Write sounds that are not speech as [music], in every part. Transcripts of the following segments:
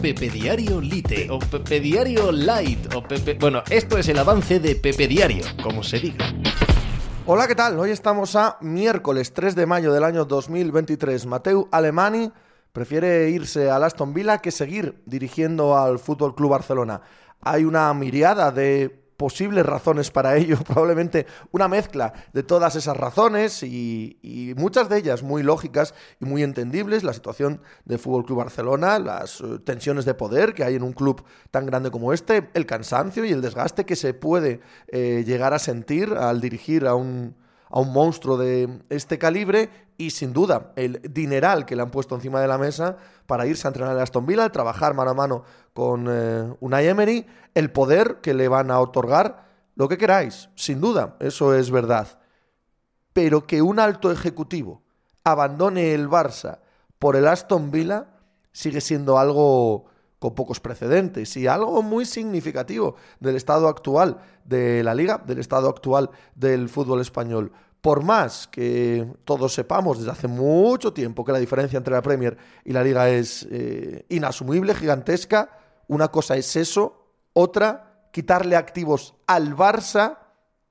Pepe Diario Lite o Pepe Diario Light o Pepe... Bueno, esto es el avance de Pepe Diario, como se diga. Hola, ¿qué tal? Hoy estamos a miércoles 3 de mayo del año 2023. Mateu Alemani prefiere irse al Aston Villa que seguir dirigiendo al Fútbol Club Barcelona. Hay una miriada de posibles razones para ello, [laughs] probablemente una mezcla de todas esas razones y, muchas de ellas muy lógicas y muy entendibles, la situación del Fútbol Club Barcelona, las eh, tensiones de poder que hay en un club tan grande como este, el cansancio y el desgaste que se puede eh, llegar a sentir al dirigir a un a un monstruo de este calibre y sin duda el dineral que le han puesto encima de la mesa para irse a entrenar a Aston Villa, trabajar mano a mano con eh, Unai Emery, el poder que le van a otorgar, lo que queráis, sin duda, eso es verdad. Pero que un alto ejecutivo abandone el Barça por el Aston Villa sigue siendo algo con pocos precedentes y algo muy significativo del estado actual de la liga, del estado actual del fútbol español. Por más que todos sepamos desde hace mucho tiempo que la diferencia entre la Premier y la liga es eh, inasumible, gigantesca, una cosa es eso, otra, quitarle activos al Barça,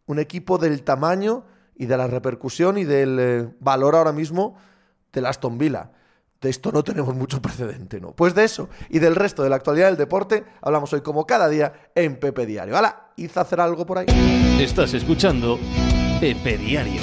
un equipo del tamaño y de la repercusión y del eh, valor ahora mismo del Aston Villa de esto no tenemos mucho precedente, ¿no? Pues de eso y del resto de la actualidad del deporte hablamos hoy como cada día en Pepe Diario. ¡Hala! ¿Hizo hacer algo por ahí? Estás escuchando Pepe Diario.